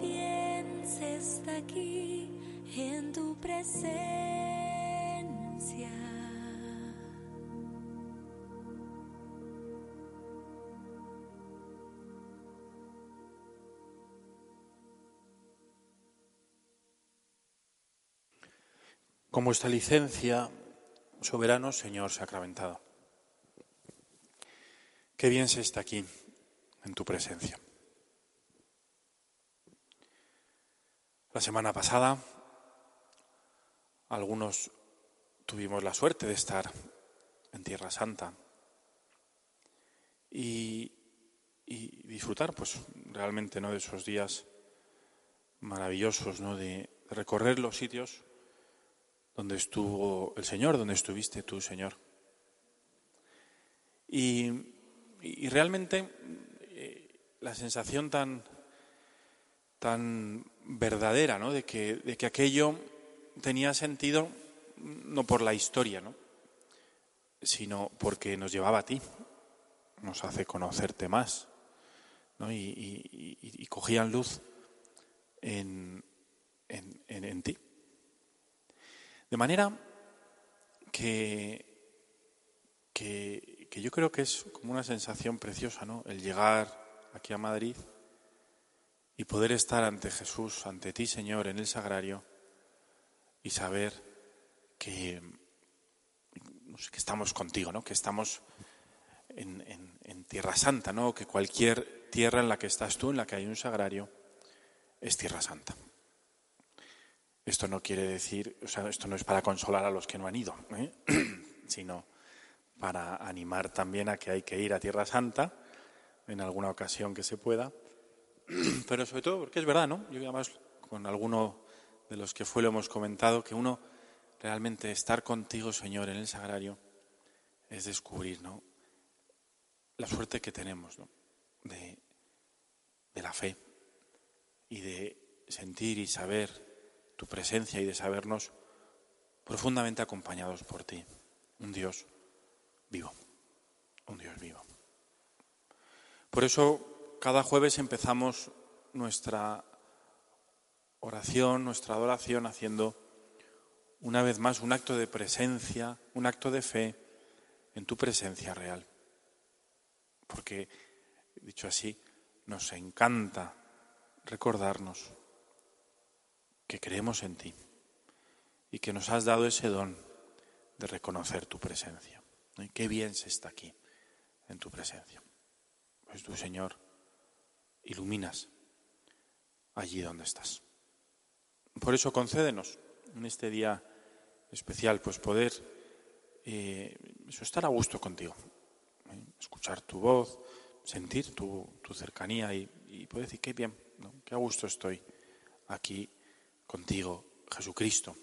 Bien se está aquí en tu presencia. Con vuestra licencia, soberano Señor sacramentado. Qué bien se está aquí, en tu presencia. La semana pasada, algunos tuvimos la suerte de estar en Tierra Santa y, disfrutar, pues, realmente, ¿no? De esos días maravillosos, ¿no? De recorrer los sitios donde estuvo el Señor, donde estuviste tú, Señor. Y, realmente eh, la sensación tan, tan verdadera, ¿no? De que, de que aquello tenía sentido no por la historia, ¿no? sino porque nos llevaba a ti, nos hace conocerte más, ¿no? y, cogían luz en, en ti. De manera que, que, yo creo que es como una sensación preciosa, ¿no? El llegar aquí a Madrid y poder estar ante Jesús, ante ti, Señor, en el sagrario y saber que, que estamos contigo, ¿no? Que estamos en, en Tierra Santa, ¿no? Que cualquier tierra en la que estás tú, en la que hay un sagrario, es Tierra Santa. Esto no quiere decir, o sea, esto no es para consolar a los que no han ido, ¿eh? sino para animar también a que hay que ir a Tierra Santa en alguna ocasión que se pueda, pero sobre todo porque es verdad, ¿no? Yo además con alguno de los que fue lo hemos comentado, que uno realmente estar contigo, Señor, en el sagrario es descubrir, ¿no? La suerte que tenemos, ¿no? De, de la fe y de sentir y saber tu presencia y de sabernos profundamente acompañados por ti. Un Dios vivo, un Dios vivo. Por eso cada jueves empezamos nuestra oración, nuestra adoración haciendo una vez más un acto de presencia, un acto de fe en tu presencia real. Porque, dicho así, nos encanta recordarnos que creemos en ti y que nos has dado ese don de reconocer tu presencia. Y qué bien se está aquí, en tu presencia. Pues tú, Señor, iluminas allí donde estás. Por eso concédenos en este día especial, pues poder eh, estar a gusto contigo, ¿eh? escuchar tu voz, sentir tu, cercanía y, poder decir, qué bien, qué a gusto estoy aquí contigo, Jesucristo,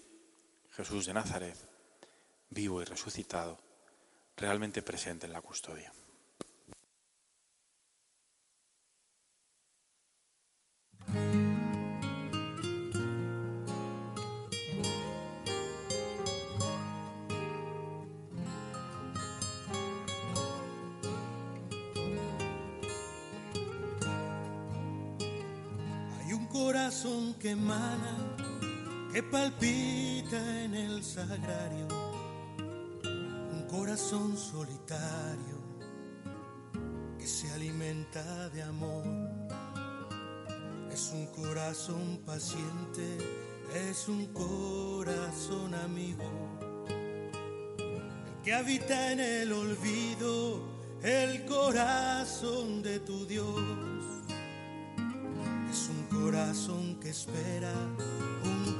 Jesús de Nazaret, vivo y resucitado, realmente presente en la custodia. Corazón que emana que palpita en el sagrario, un corazón solitario que se alimenta de amor. Es un corazón paciente, es un corazón amigo, el que habita en el olvido, el corazón de tu Dios. Un corazón que espera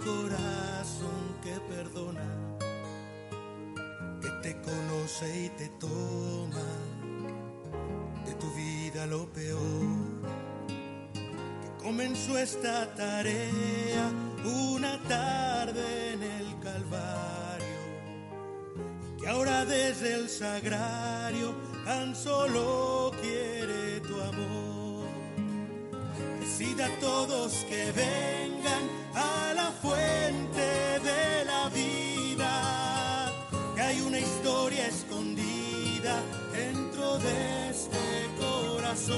corazón que perdona, que te conoce y te toma de tu vida lo peor. Que comenzó esta tarea una tarde en el Calvario, que ahora desde el sagrario tan solo a todos que vengan a la fuente de la vida, que hay una historia escondida dentro de este corazón.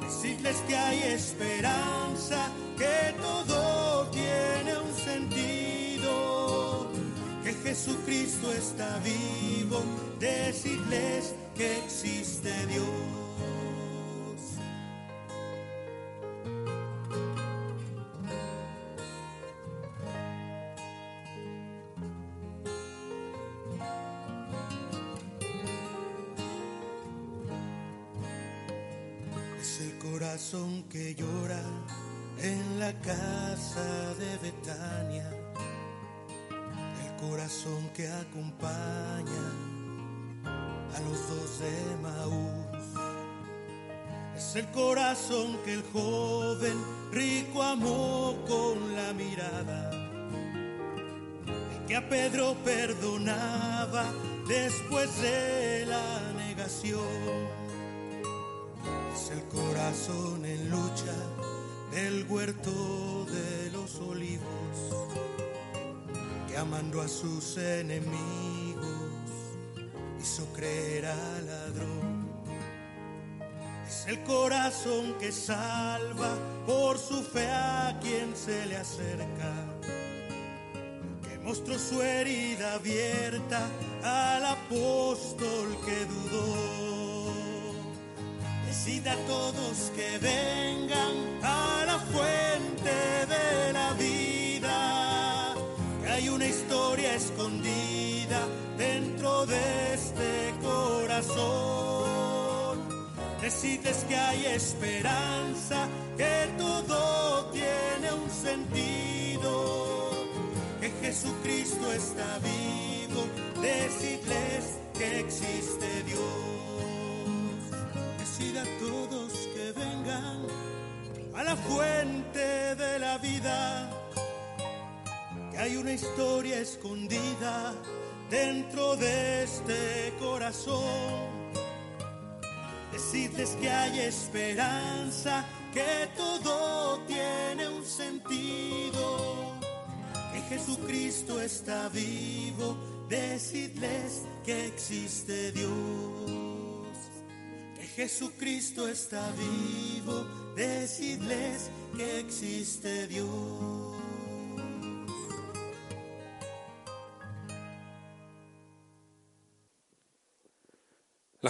Decirles que hay esperanza, que todo tiene un sentido, que Jesucristo está vivo, decirles que existe Dios. Que acompaña a los dos de Maús. Es el corazón que el joven rico amó con la mirada, que a Pedro perdonaba después de la negación. Es el corazón en lucha del huerto de los olivos, que amando a sus enemigos hizo creer al ladrón. Es el corazón que salva por su fe a quien se le acerca, que mostró su herida abierta al apóstol que dudó. Decid a todos que vengan a la fuente de la vida, una historia escondida dentro de este corazón. Decidles que hay esperanza, que todo tiene un sentido, que Jesucristo está vivo. Decidles que existe Dios. Decid a todos que vengan a la fuente de la vida, que hay una historia escondida dentro de este corazón. Decidles que hay esperanza, que todo tiene un sentido, que Jesucristo está vivo. Decidles que existe Dios, que Jesucristo está vivo. Decidles que existe Dios.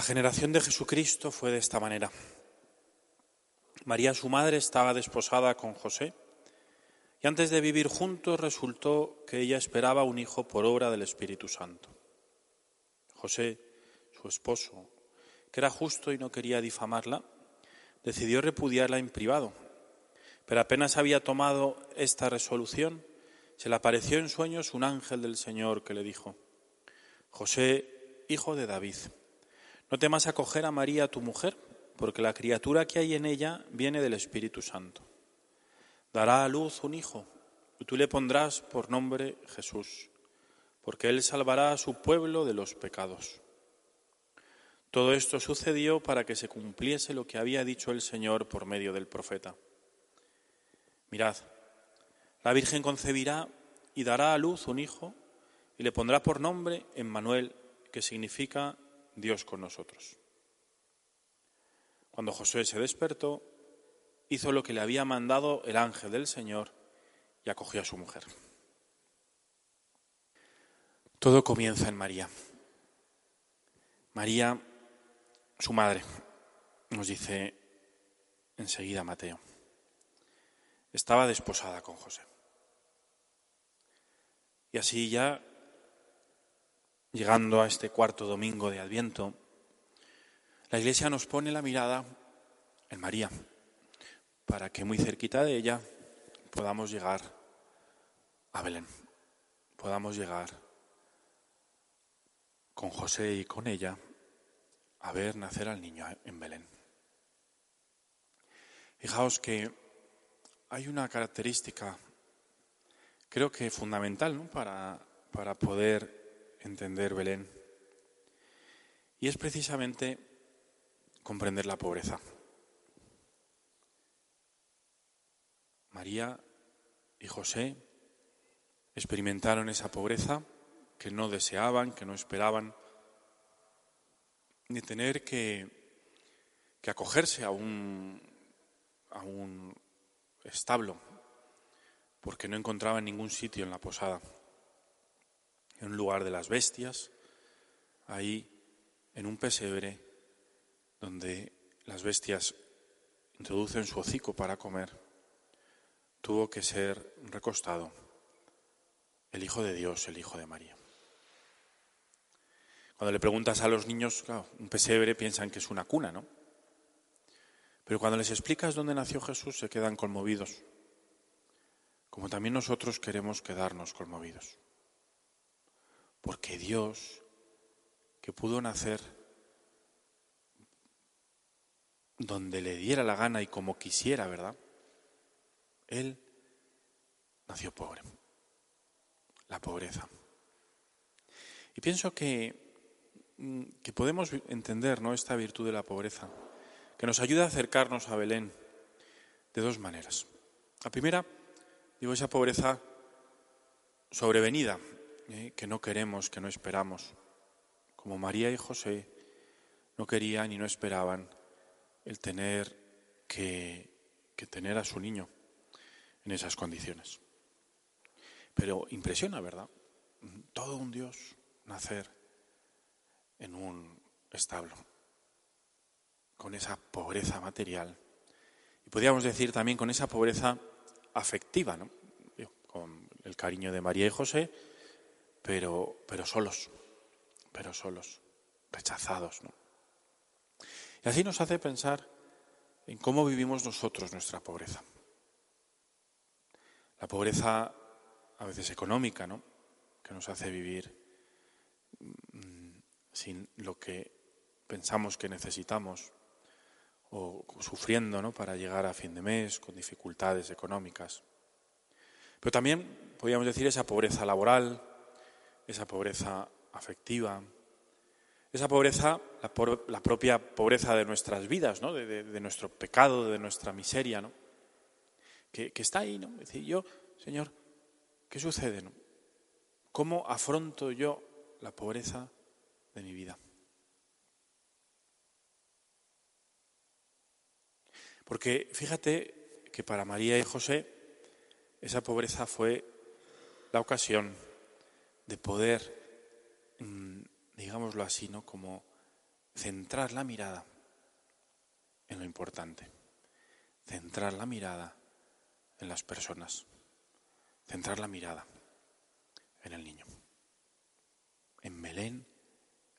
La generación de Jesucristo fue de esta manera. María, su madre, estaba desposada con José y antes de vivir juntos resultó que ella esperaba un hijo por obra del Espíritu Santo. José, su esposo, que era justo y no quería difamarla, decidió repudiarla en privado, pero apenas había tomado esta resolución, se le apareció en sueños un ángel del Señor que le dijo, José, hijo de David, no temas acoger a María tu mujer, porque la criatura que hay en ella viene del Espíritu Santo. Dará a luz un hijo, y tú le pondrás por nombre Jesús, porque él salvará a su pueblo de los pecados. Todo esto sucedió para que se cumpliese lo que había dicho el Señor por medio del profeta. Mirad, la Virgen concebirá y dará a luz un hijo, y le pondrá por nombre Emmanuel, que significa Dios con nosotros. Cuando Josué se despertó, hizo lo que le había mandado el ángel del Señor y acogió a su mujer. Todo comienza en María. María, su madre, nos dice enseguida Mateo, estaba desposada con José. Y así ya llegando a este cuarto domingo de Adviento, la Iglesia nos pone la mirada en María, para que muy cerquita de ella podamos llegar a Belén, podamos llegar con José y con ella a ver nacer al niño en Belén. Fijaos que hay una característica, creo que fundamental ¿no? para, para poder entender Belén. Y es precisamente comprender la pobreza. María y José experimentaron esa pobreza que no deseaban, que no esperaban, ni tener que, que acogerse a un, a un establo, porque no encontraban ningún sitio en la posada. En un lugar de las bestias, ahí en un pesebre, donde las bestias introducen su hocico para comer, tuvo que ser recostado el Hijo de Dios, el Hijo de María. Cuando le preguntas a los niños, claro, un pesebre piensan que es una cuna, ¿no? Pero cuando les explicas dónde nació Jesús se quedan conmovidos, como también nosotros queremos quedarnos conmovidos. Porque Dios, que pudo nacer donde le diera la gana y como quisiera, ¿verdad? Él nació pobre, la pobreza. Y pienso que, mm, que podemos entender ¿no? esta virtud de la pobreza, que nos ayuda a acercarnos a Belén de dos maneras. La primera, digo, esa pobreza sobrevenida, ¿eh? que no queremos, que no esperamos, como María y José no querían y no esperaban el tener que, que tener a su niño en esas condiciones. Pero impresiona, ¿verdad? Todo un Dios nacer en un establo, con esa pobreza material. Y podríamos decir también con esa pobreza afectiva, ¿no? con el cariño de María y José, pero, pero solos, pero solos, rechazados. ¿no? Y así nos hace pensar en cómo vivimos nosotros nuestra pobreza. La pobreza a veces económica, ¿no? Que nos hace vivir mm, sin lo que pensamos que necesitamos o sufriendo, ¿no? Para llegar a fin de mes con dificultades económicas. Pero también podríamos decir esa pobreza laboral, esa pobreza afectiva, esa pobreza, la, propia pobreza de nuestras vidas, ¿no? de, nuestro pecado, de nuestra miseria, ¿no? que, está ahí. ¿no? Es decir, yo, Señor, ¿qué sucede? No? ¿Cómo afronto yo la pobreza de mi vida? Porque fíjate que para María y José esa pobreza fue la ocasión de poder mm, digámoslo así, ¿no? Como centrar la mirada en lo importante, centrar la mirada en las personas, centrar la mirada en el niño. En Belén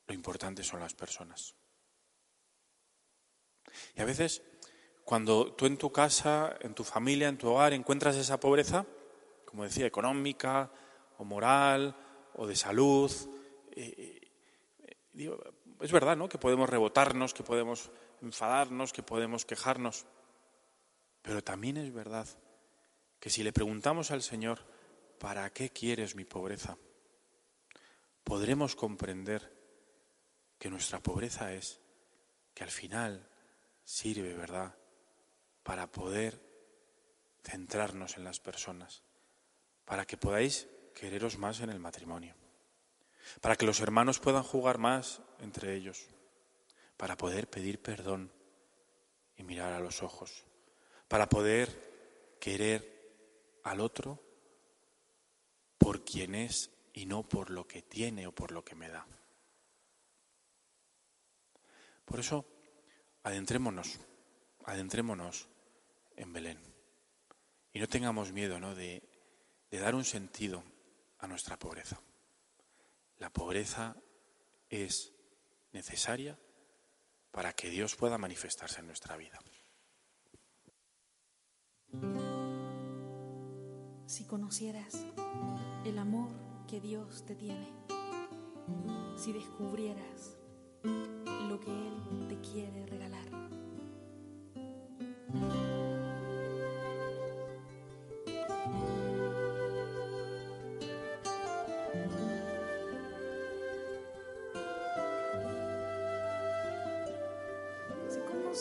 lo importante son las personas. Y a veces, cuando tú en tu casa, en tu familia, en tu hogar encuentras esa pobreza, como decía, económica o moral o de salud, eh, es verdad, ¿no? Que podemos rebotarnos, que podemos enfadarnos, que podemos quejarnos. Pero también es verdad que si le preguntamos al Señor, ¿para qué quieres mi pobreza? Podremos comprender que nuestra pobreza es que al final sirve, ¿verdad?, para poder centrarnos en las personas, para que podáis quereros más en el matrimonio para que los hermanos puedan jugar más entre ellos, para poder pedir perdón y mirar a los ojos, para poder querer al otro por quien es y no por lo que tiene o por lo que me da. Por eso, adentrémonos, adentrémonos en Belén y no tengamos miedo ¿no? de, de dar un sentido a nuestra pobreza. La pobreza es necesaria para que Dios pueda manifestarse en nuestra vida. Si conocieras el amor que Dios te tiene, si descubrieras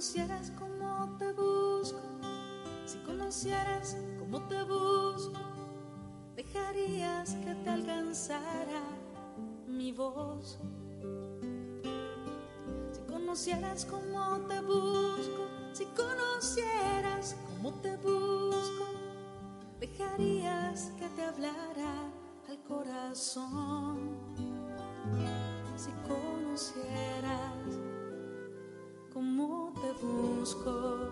conocieras cómo te busco, si conocieras cómo te busco, dejarías que te alcanzara mi voz. Si conocieras cómo te busco, si conocieras cómo te busco, dejarías que te hablara al corazón. Si conocieras cómo busco,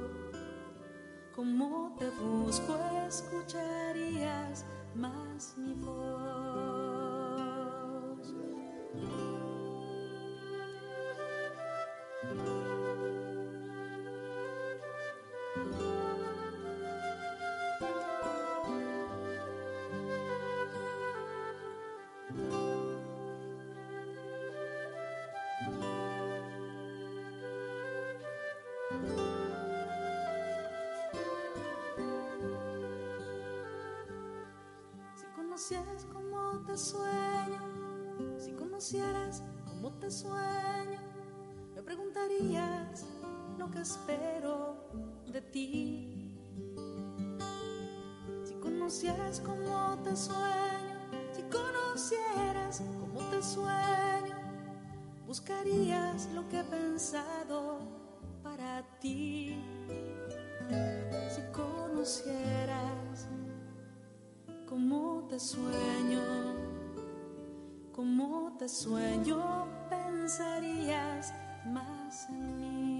cómo te busco, escucharías más mi voz. Conocieras cómo te sueño, si conocieras cómo te sueño, me preguntarías lo que espero de ti. Si conocieras cómo te sueño, si conocieras cómo te sueño, buscarías lo que he pensado para ti. Si conocieras cómo te sueño, cómo te sueño, pensarías más en mí.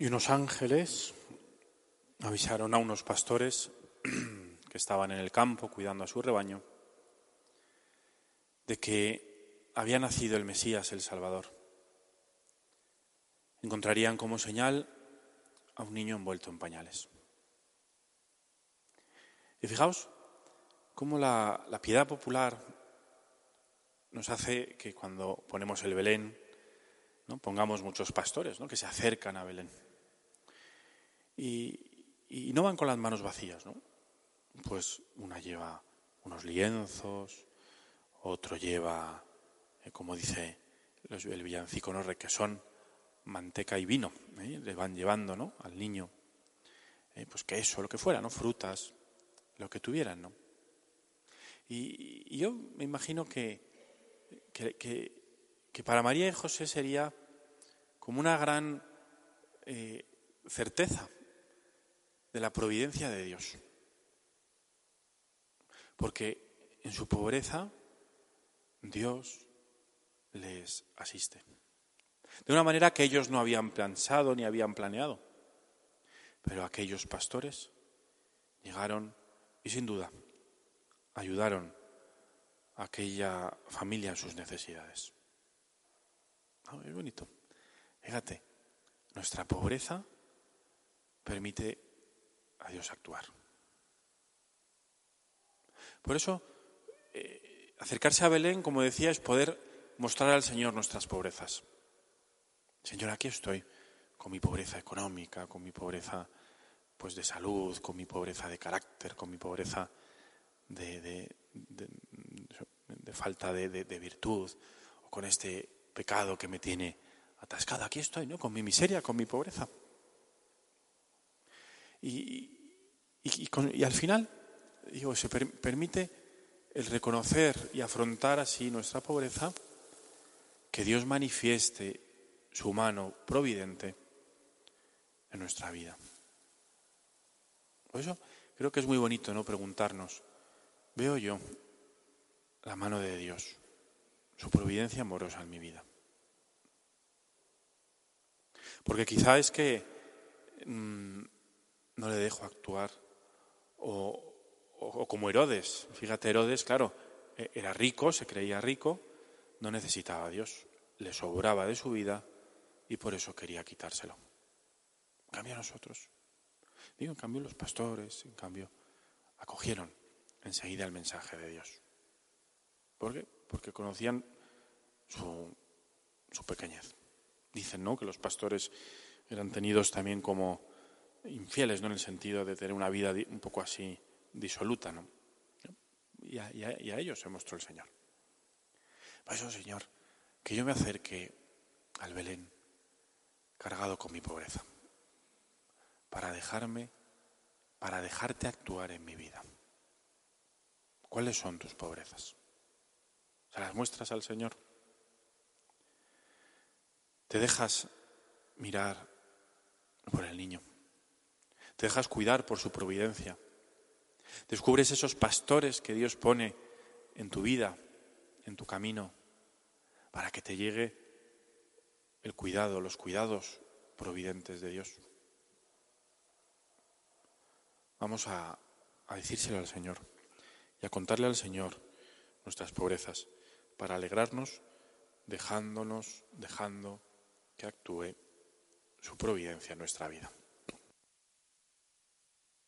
Y unos ángeles avisaron a unos pastores que estaban en el campo cuidando a su rebaño de que había nacido el Mesías, el Salvador. Encontrarían como señal a un niño envuelto en pañales. Y fijaos cómo la, piedad popular nos hace que cuando ponemos el Belén, pongamos muchos pastores que se acercan a Belén. Y, no van con las manos vacías, ¿no? Pues una lleva unos lienzos, otro lleva, eh, como dice el villancico, ¿no? requesón, manteca y vino. ¿eh? Le van llevando ¿no? al niño, eh, pues queso, lo que fuera, ¿no? frutas, lo que tuvieran. ¿no? Y, yo me imagino que, que, que- que para María y José sería como una gran eh, certeza de la providencia de Dios. Porque en su pobreza Dios les asiste. De una manera que ellos no habían pensado ni habían planeado. Pero aquellos pastores llegaron y sin duda ayudaron a aquella familia en sus necesidades. Ah, es bonito. Fíjate, nuestra pobreza permite a Dios actuar. Por eso, eh, acercarse a Belén, como decía, es poder mostrar al Señor nuestras pobrezas. Señor, aquí estoy, con mi pobreza económica, con mi pobreza pues de salud, con mi pobreza de carácter, con mi pobreza de, de, falta de, virtud, o con este pecado que me tiene atascado. Aquí estoy, ¿no? Con mi miseria, con mi pobreza. Y, y, al final, digo, se permite el reconocer y afrontar así nuestra pobreza, que Dios manifieste su mano providente en nuestra vida. Por eso creo que es muy bonito no preguntarnos, ¿veo yo la mano de Dios, su providencia amorosa en mi vida? Porque quizá es que mm, no le dejo actuar. O, o, como Herodes. Fíjate, Herodes, claro, e, era rico, se creía rico, no necesitaba a Dios, le sobraba de su vida y por eso quería quitárselo. En cambio nosotros, digo, en cambio los pastores, en cambio, acogieron enseguida el mensaje de Dios. ¿Por qué? Porque conocían su, su pequeñez. Dicen, ¿no?, que los pastores eran tenidos también como infieles, ¿no? En el sentido de tener una vida un poco así disoluta, ¿no? Y a, ellos se mostró el Señor. Por eso, Señor, que yo me acerque al Belén cargado con mi pobreza, para dejarme, para dejarte actuar en mi vida. ¿Cuáles son tus pobrezas? ¿Se las muestras al Señor? ¿Te dejas mirar por el niño? Te dejas cuidar por su providencia. Descubres esos pastores que Dios pone en tu vida, en tu camino, para que te llegue el cuidado, los cuidados providentes de Dios. Vamos a, a decírselo al Señor y a contarle al Señor nuestras pobrezas para alegrarnos dejándonos, dejando que actúe su providencia en nuestra vida.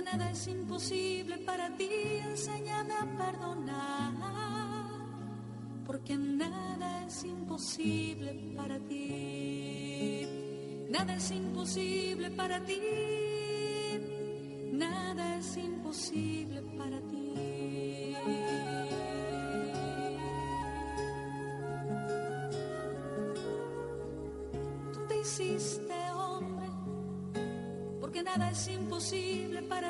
porque nada es imposible para ti, enséñame a perdonar, porque nada es imposible para ti, nada es imposible para ti, nada es imposible para ti. Tú te hiciste nada es imposible para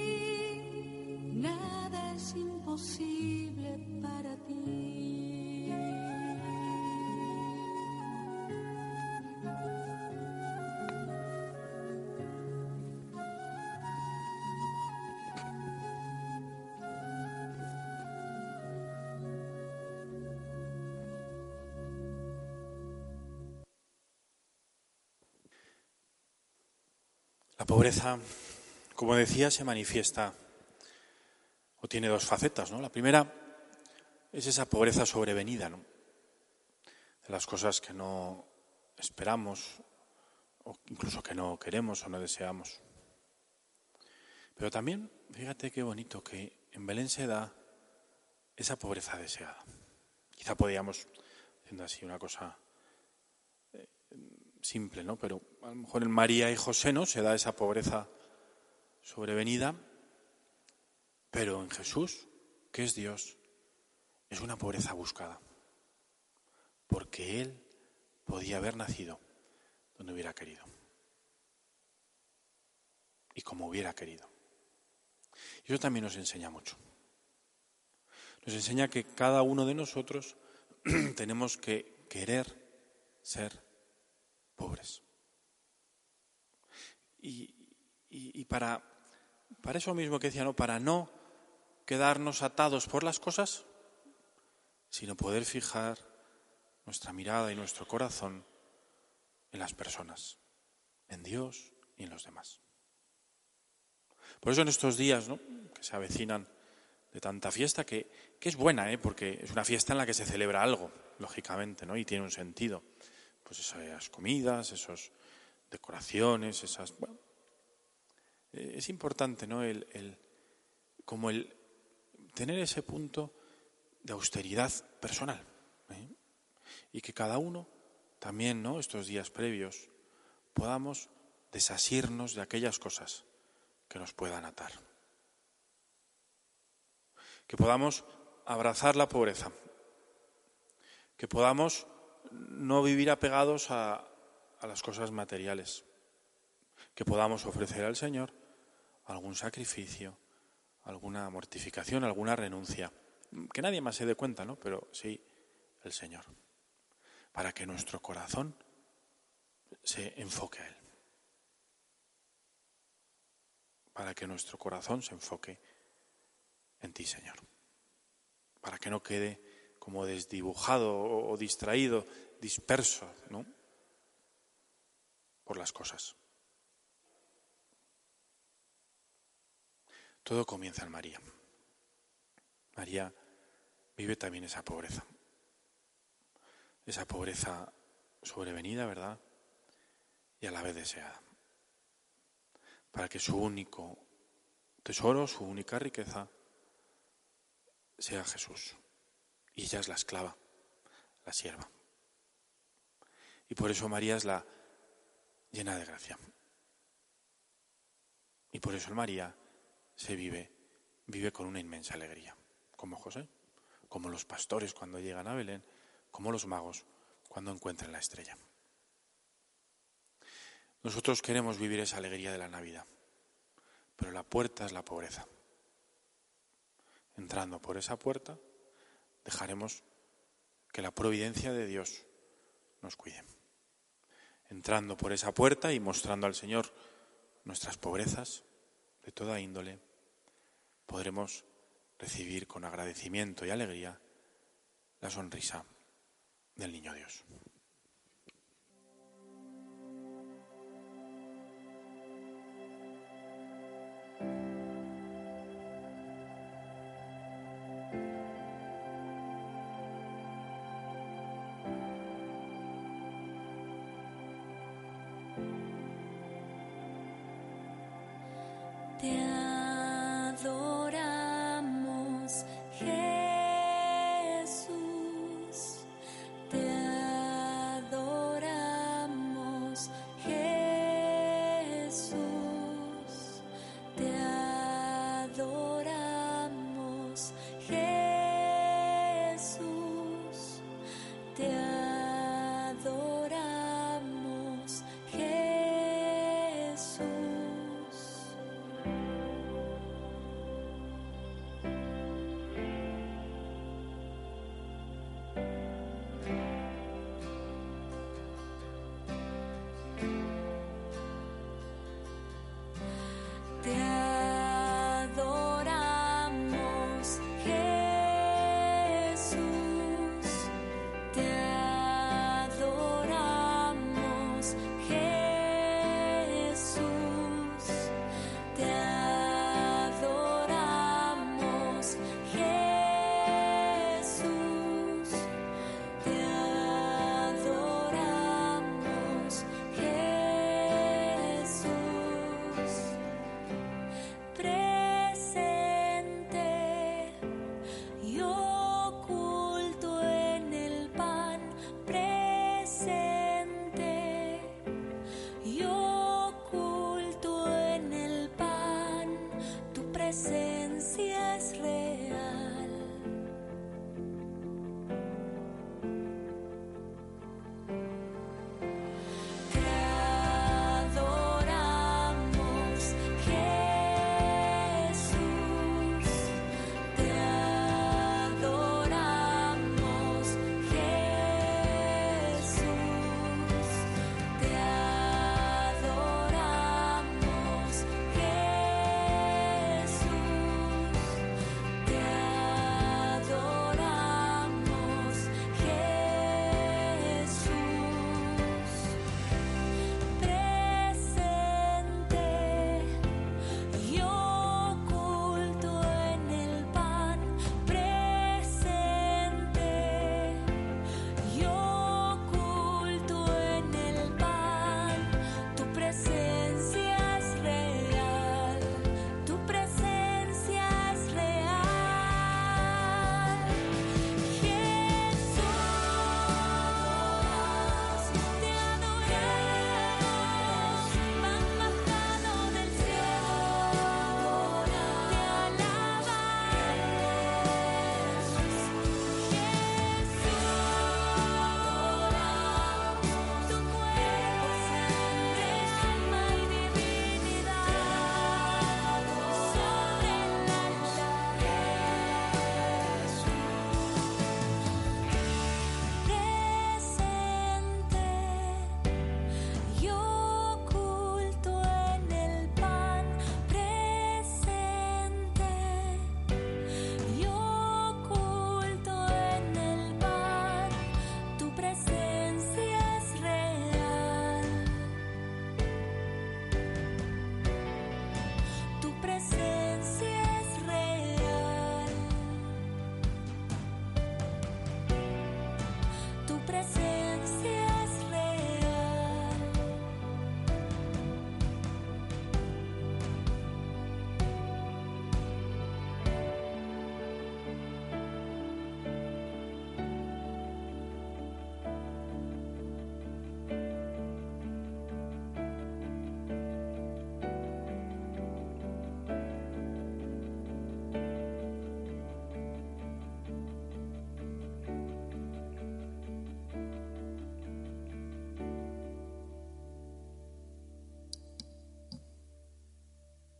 pobreza, como decía, se manifiesta o tiene dos facetas, ¿no? La primera es esa pobreza sobrevenida, ¿no? De las cosas que no esperamos o incluso que no queremos o no deseamos. Pero también, fíjate qué bonito que en Belén se da esa pobreza deseada. Quizá podíamos, haciendo así una cosa simple, ¿no? Pero a lo mejor en María y José no se da esa pobreza sobrevenida, pero en Jesús, que es Dios, es una pobreza buscada, porque Él podía haber nacido donde hubiera querido y como hubiera querido. Y eso también nos enseña mucho. Nos enseña que cada uno de nosotros tenemos que querer ser pobres. Y, y, para, para eso mismo que decía, ¿no? para no quedarnos atados por las cosas, sino poder fijar nuestra mirada y nuestro corazón en las personas, en Dios y en los demás. Por eso en estos días ¿no? que se avecinan de tanta fiesta, que, que es buena, ¿eh? porque es una fiesta en la que se celebra algo, lógicamente, ¿no? y tiene un sentido. Pues esas comidas, esas decoraciones, esas... Bueno, es importante, ¿no? El, el, como el tener ese punto de austeridad personal. ¿eh? Y que cada uno, también, ¿no? Estos días previos, podamos desasirnos de aquellas cosas que nos puedan atar. Que podamos abrazar la pobreza. Que podamos no vivir apegados a, las cosas materiales. Que podamos ofrecer al Señor algún sacrificio, alguna mortificación, alguna renuncia. Que nadie más se dé cuenta, ¿no? Pero sí el Señor. Para que nuestro corazón se enfoque a Él. Para que nuestro corazón se enfoque en ti, Señor. Para que no quede como desdibujado o distraído, disperso, ¿no? Por las cosas. Todo comienza en María. María vive también esa pobreza. Esa pobreza sobrevenida, ¿verdad? Y a la vez deseada. Para que su único tesoro, su única riqueza, sea Jesús. Y ella es la esclava, la sierva. Y por eso María es la llena de gracia. Y por eso María se vive, vive con una inmensa alegría, como José, como los pastores cuando llegan a Belén, como los magos cuando encuentren la estrella. Nosotros queremos vivir esa alegría de la Navidad, pero la puerta es la pobreza. Entrando por esa puerta, dejaremos que la providencia de Dios nos cuide. Entrando por esa puerta y mostrando al Señor nuestras pobrezas de toda índole, podremos recibir con agradecimiento y alegría la sonrisa del niño Dios. perdón.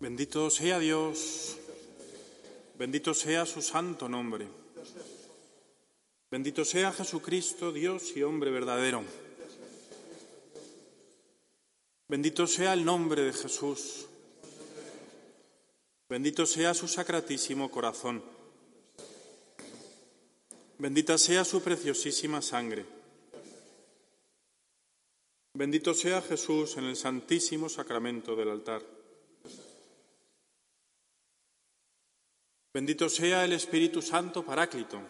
Bendito sea Dios, bendito sea su santo nombre. Bendito sea Jesucristo, Dios y hombre verdadero. Bendito sea el nombre de Jesús. Bendito sea su sacratísimo corazón. Bendita sea su preciosísima sangre. Bendito sea Jesús en el santísimo sacramento del altar. Bendito sea el Espíritu Santo Paráclito.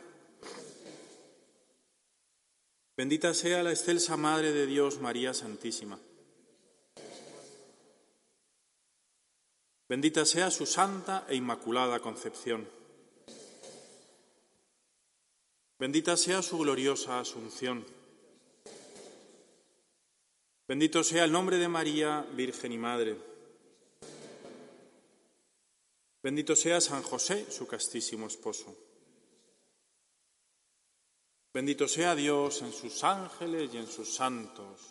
Bendita sea la excelsa Madre de Dios, María Santísima. Bendita sea su santa e inmaculada concepción. Bendita sea su gloriosa asunción. Bendito sea el nombre de María, Virgen y Madre. Bendito sea San José, su castísimo esposo. Bendito sea Dios en sus ángeles y en sus santos.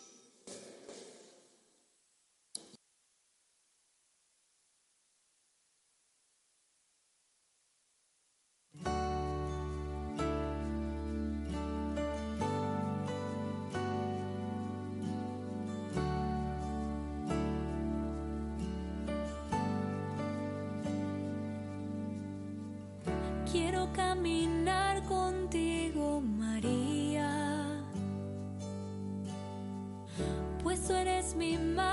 Quiero caminar contigo, María, pues tú eres mi madre,